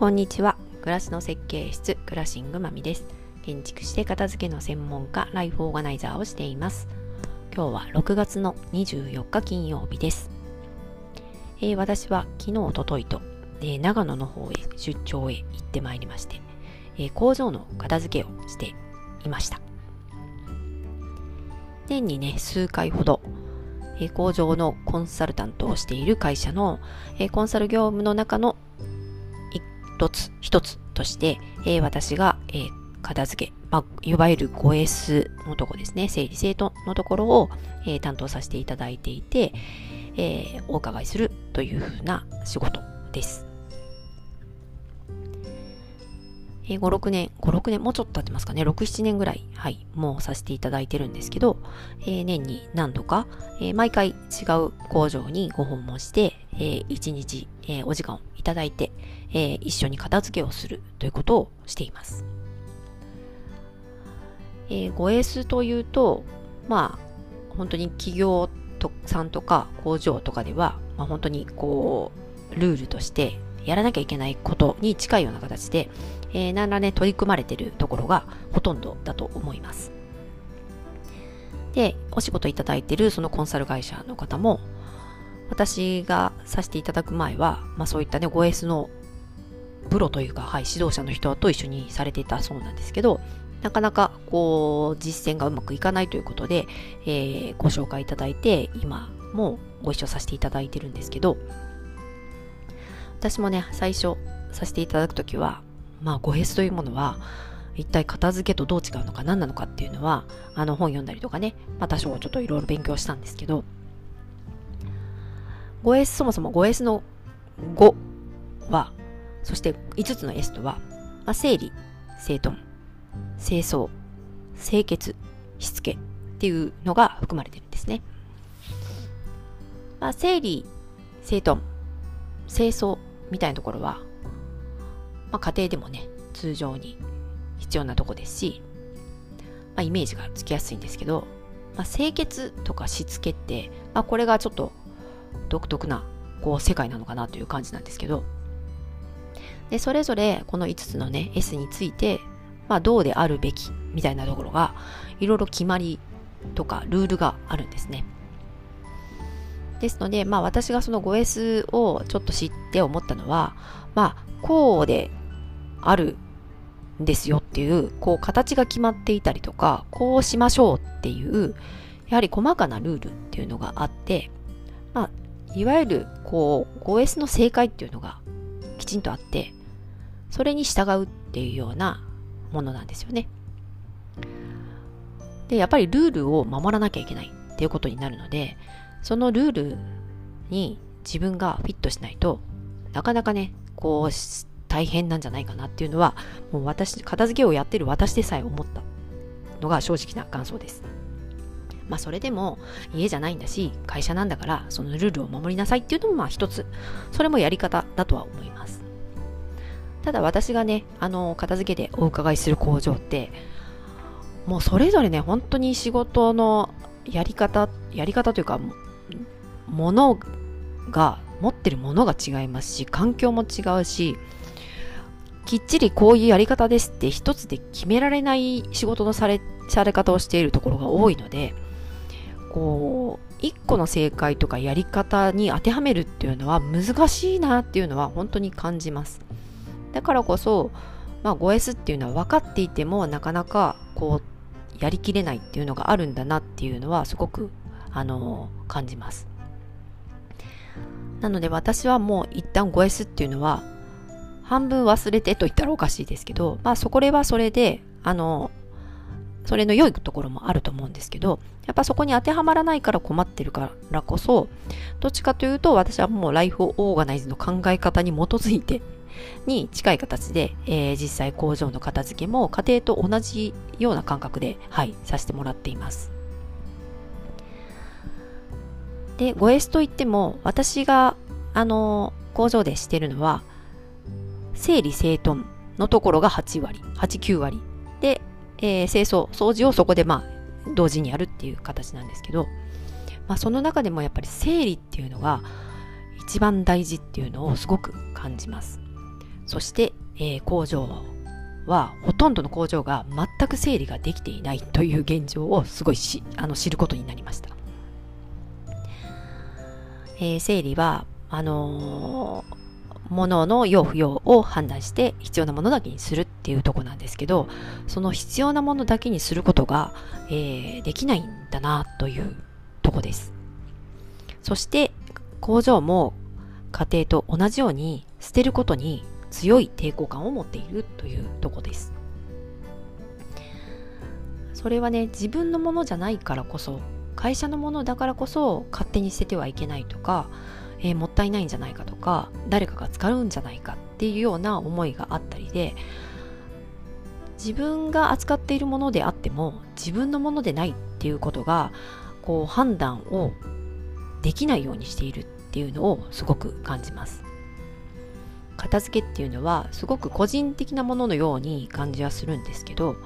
こんにちは。暮らしの設計室、クラシングまみです。建築士で片付けの専門家、ライフオーガナイザーをしています。今日は6月の24日金曜日です。えー、私は昨日、おとといと、えー、長野の方へ出張へ行ってまいりまして、えー、工場の片付けをしていました。年にね、数回ほど、工場のコンサルタントをしている会社の、えコンサル業務の中の一つ、一つとして、え私が、え片付け、まあ、いわゆる 5S のとこですね、整理整頓のところを、え担当させていただいていて、えお伺いするというふうな仕事です。え、5、6年、5、6年、もうちょっと経ってますかね、6、7年ぐらい、はい、もうさせていただいてるんですけど、えー、年に何度か、えー、毎回違う工場にご訪問して、えー、1日、えー、お時間をいただいて、えー、一緒に片付けをするということをしています。えー、5S というと、まあ、本当に企業さんとか工場とかでは、まあ、本当にこう、ルールとしてやらなきゃいけないことに近いような形で、えー、何らね、取り組まれてるところがほとんどだと思います。で、お仕事いただいてるそのコンサル会社の方も、私がさせていただく前は、まあそういったね、5S のプロというか、はい、指導者の人と一緒にされていたそうなんですけど、なかなかこう、実践がうまくいかないということで、えー、ご紹介いただいて、今もご一緒させていただいてるんですけど、私もね、最初させていただくときは、まあ、5 s というものは、一体片付けとどう違うのか何なのかっていうのは、あの本読んだりとかね、まあ多少ちょっといろいろ勉強したんですけど、5S そもそも 5S の5は、そして5つの S とは、まあ、整理、整頓、清掃、清潔、しつけっていうのが含まれてるんですね。まあ、整理、整頓、清掃みたいなところは、まあ、家庭でもね、通常に必要なとこですし、まあ、イメージがつきやすいんですけど、まあ、清潔とかしつけって、まあ、これがちょっと独特なこう世界なのかなという感じなんですけど、で、それぞれこの5つのね、S について、まあ、どうであるべきみたいなところが、いろいろ決まりとかルールがあるんですね。ですので、まあ私がその 5S をちょっと知って思ったのは、まあこうであるんですよっていう、こう形が決まっていたりとか、こうしましょうっていう、やはり細かなルールっていうのがあって、まあ、いわゆるこう 5S の正解っていうのがきちんとあって、それに従うっていうようなものなんですよね。で、やっぱりルールを守らなきゃいけないっていうことになるので、そのルールに自分がフィットしないとなかなかね、こう大変なんじゃないかなっていうのは、もう私、片付けをやってる私でさえ思ったのが正直な感想です。まあそれでも家じゃないんだし、会社なんだからそのルールを守りなさいっていうのもまあ一つ、それもやり方だとは思います。ただ私がね、あの、片付けでお伺いする工場って、もうそれぞれね、本当に仕事のやり方、やり方というか、ものが、持ってるものが違いますし、環境も違うし、きっちりこういうやり方ですって一つで決められない仕事のされ、され方をしているところが多いので、こう、一個の正解とかやり方に当てはめるっていうのは難しいなっていうのは本当に感じます。だからこそ、まあ 5S っていうのは分かっていてもなかなかこうやりきれないっていうのがあるんだなっていうのはすごくあの感じます。なので私はもう一旦 5S っていうのは半分忘れてと言ったらおかしいですけど、まあそこれはそれで、あの、それの良いところもあると思うんですけど、やっぱそこに当てはまらないから困ってるからこそ、どっちかというと私はもうライフオーガナイズの考え方に基づいて、に近い形で、えー、実際工場の片付けも家庭と同じような感覚で、はい、させてもらっています。で、5S といっても、私が、あの、工場でしてるのは、整理整頓のところが8割、8、9割。で、えー、清掃、掃除をそこでまあ、同時にやるっていう形なんですけど、まあ、その中でもやっぱり整理っていうのが一番大事っていうのをすごく感じます。そして、えー、工場はほとんどの工場が全く整理ができていないという現状をすごいしあの知ることになりました。えー、整理はあのーものの要不要を判断して必要なものだけにするっていうとこなんですけどその必要なものだけにすることが、えー、できないんだなというとこです。そして工場も家庭と同じように捨てることに強い抵抗感を持っているというとこです。それはね自分のものじゃないからこそ会社のものだからこそ勝手に捨ててはいけないとかえー、もったいないんじゃないかとか誰かが使うんじゃないかっていうような思いがあったりで自分が扱っているものであっても自分のものでないっていうことがこう判断をできないようにしているっていうのをすごく感じます。片付けっていうのはすごく個人的なもののように感じはするんですけど、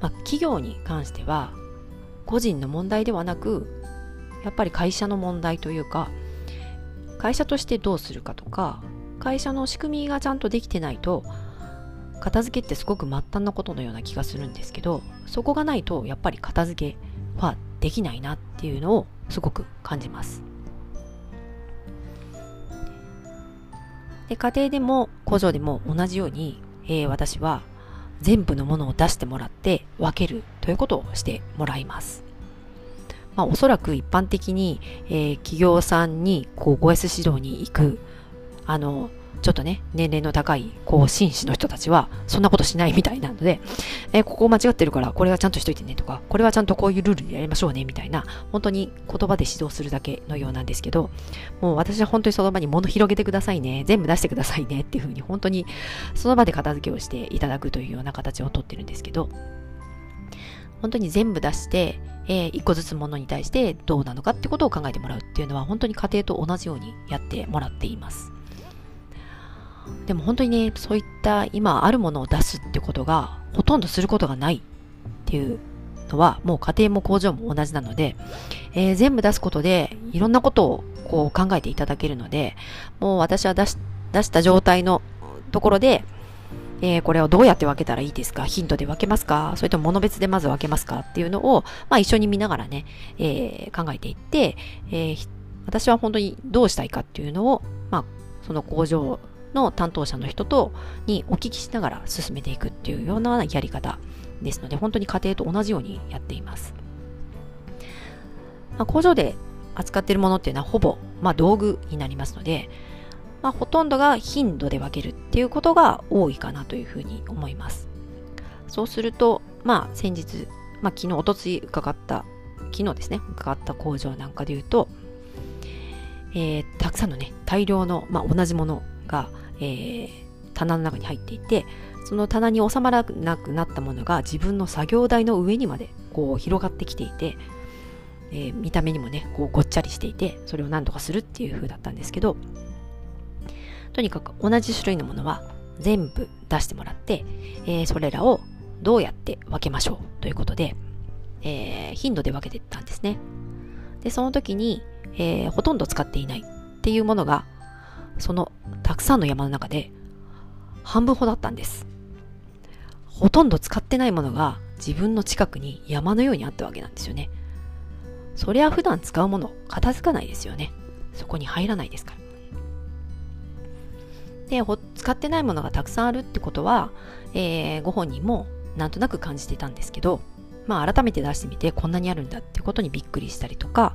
まあ、企業に関しては個人の問題ではなくやっぱり会社の問題というか会社としてどうするかとか会社の仕組みがちゃんとできてないと片付けってすごく末端なことのような気がするんですけどそこがないとやっぱり片付けはできないなっていうのをすごく感じます。で家庭でも工場でも同じように、えー、私は全部のものを出してもらって分けるということをしてもらいます。まあ、おそらく一般的に、えー、企業さんにこう 5S 指導に行く、あの、ちょっとね、年齢の高い、こう、紳士の人たちは、そんなことしないみたいなので、えー、ここ間違ってるから、これはちゃんとしといてねとか、これはちゃんとこういうルールでやりましょうね、みたいな、本当に言葉で指導するだけのようなんですけど、もう私は本当にその場に物広げてくださいね、全部出してくださいねっていうふうに、本当にその場で片付けをしていただくというような形をとってるんですけど、本当に全部出して、えー、一個ずつものに対してどうなのかってことを考えてもらうっていうのは本当に家庭と同じようにやってもらっています。でも本当にね、そういった今あるものを出すってことがほとんどすることがないっていうのはもう家庭も工場も同じなので、えー、全部出すことでいろんなことをこう考えていただけるので、もう私は出し出した状態のところで、えー、これをどうやって分けたらいいですかヒントで分けますかそれとも物別でまず分けますかっていうのを、まあ、一緒に見ながらね、えー、考えていって、え、私は本当にどうしたいかっていうのを、まあ、その工場の担当者の人とにお聞きしながら進めていくっていうようなやり方ですので、本当に家庭と同じようにやっています。まあ、工場で扱っているものっていうのはほぼ、まあ、道具になりますので、まあ、ほとんどが頻度で分けるっていうことが多いかなというふうに思います。そうすると、まあ、先日、まあ、昨日、おとつい伺った、昨日ですね、伺った工場なんかで言うと、えー、たくさんのね、大量の、まあ、同じものが、えー、棚の中に入っていて、その棚に収まらなくなったものが自分の作業台の上にまでこう広がってきていて、えー、見た目にもね、こうごっちゃりしていて、それを何とかするっていう風だったんですけど、とにかく同じ種類のものは全部出してもらって、えー、それらをどうやって分けましょうということで、えー、頻度で分けていったんですね。で、その時に、えー、ほとんど使っていないっていうものが、そのたくさんの山の中で半分ほどあったんです。ほとんど使ってないものが自分の近くに山のようにあったわけなんですよね。そりゃ普段使うもの片付かないですよね。そこに入らないですから。で使ってないものがたくさんあるってことは、えー、ご本人もなんとなく感じてたんですけど、まあ、改めて出してみてこんなにあるんだってことにびっくりしたりとか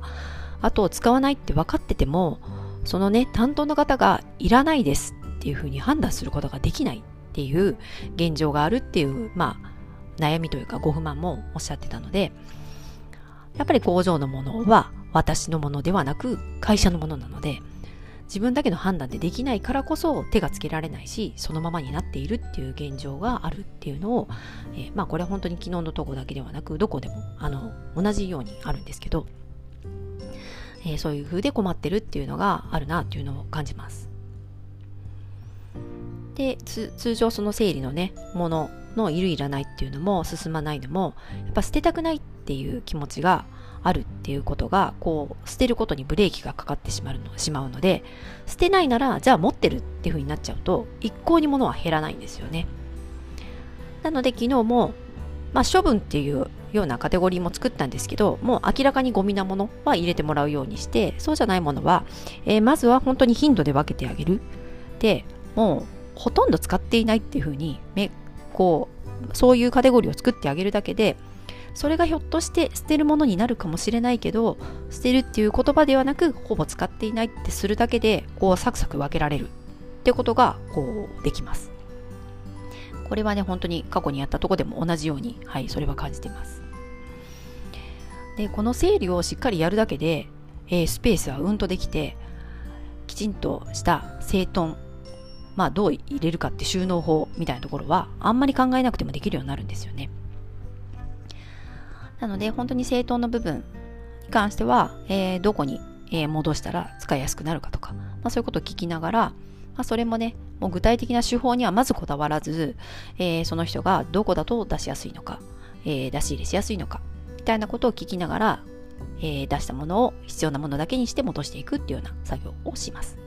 あと使わないって分かっててもそのね担当の方がいらないですっていうふうに判断することができないっていう現状があるっていうまあ悩みというかご不満もおっしゃってたのでやっぱり工場のものは私のものではなく会社のものなので自分だけの判断でできないからこそ手がつけられないしそのままになっているっていう現状があるっていうのを、えー、まあこれは本当に昨日のとこだけではなくどこでもあの同じようにあるんですけど、えー、そういう風で困ってるっていうのがあるなっていうのを感じます。で通常その生理のねもののいるいらないっていうのも進まないのもやっぱ捨てたくないっていう気持ちがあるっていうことが、こう、捨てることにブレーキがかかってしまうのしまうので、捨てないなら、じゃあ持ってるっていう風になっちゃうと、一向に物は減らないんですよね。なので昨日も、まあ、処分っていうようなカテゴリーも作ったんですけど、もう明らかにゴミなものは入れてもらうようにして、そうじゃないものは、えー、まずは本当に頻度で分けてあげる。で、もうほとんど使っていないっていう風に、こう、そういうカテゴリーを作ってあげるだけで、それがひょっとして捨てるものになるかもしれないけど捨てるっていう言葉ではなくほぼ使っていないってするだけでこうサクサク分けられるってことがこうできますこれはね本当に過去にやったとこでも同じようにはいそれは感じてます。でこの整理をしっかりやるだけで、えー、スペースはうんとできてきちんとした整頓まあどう入れるかって収納法みたいなところはあんまり考えなくてもできるようになるんですよね。なので、本当に整頓の部分に関しては、えー、どこに、えー、戻したら使いやすくなるかとか、まあ、そういうことを聞きながら、まあ、それもね、もう具体的な手法にはまずこだわらず、えー、その人がどこだと出しやすいのか、え出し入れしやすいのか、みたいなことを聞きながら、え出したものを必要なものだけにして戻していくっていうような作業をします。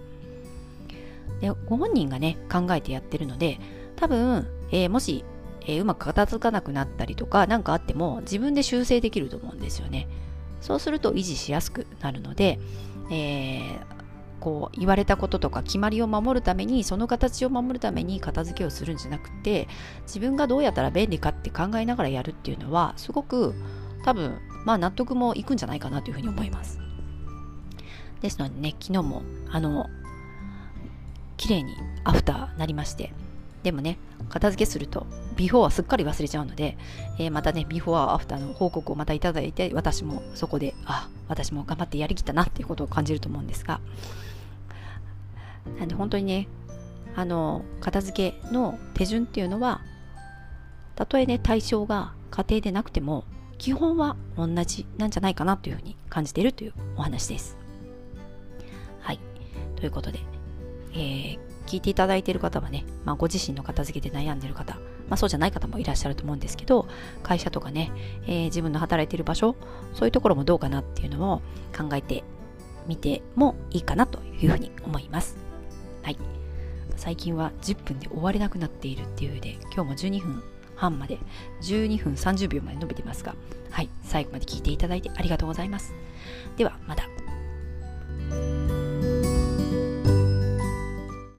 でご本人がね、考えてやってるので、多分、えもしえ、うまく片付かなくなったりとか何かあっても自分で修正できると思うんですよね。そうすると維持しやすくなるので、えー、こう言われたこととか決まりを守るためにその形を守るために片付けをするんじゃなくて自分がどうやったら便利かって考えながらやるっていうのはすごく多分まあ納得もいくんじゃないかなというふうに思います。ですのでね昨日もあの綺麗にアフターなりましてでもね片付けするとビフォーはすっかり忘れちゃうので、えー、またね、ビフォーアフターの報告をまたいただいて、私もそこで、あ、私も頑張ってやりきったなっていうことを感じると思うんですが、なんで本当にね、あの、片付けの手順っていうのは、たとえね、対象が家庭でなくても、基本は同じなんじゃないかなというふうに感じているというお話です。はい。ということで、えー、聞いていただいている方はね、まあ、ご自身の片付けで悩んでいる方、まあ、そうじゃない方もいらっしゃると思うんですけど、会社とかね、えー、自分の働いている場所、そういうところもどうかなっていうのを考えてみてもいいかなというふうに思います。はい。最近は10分で終われなくなっているっていうで、今日も12分半まで、12分30秒まで伸びてますが、はい、最後まで聞いていただいてありがとうございます。では、また。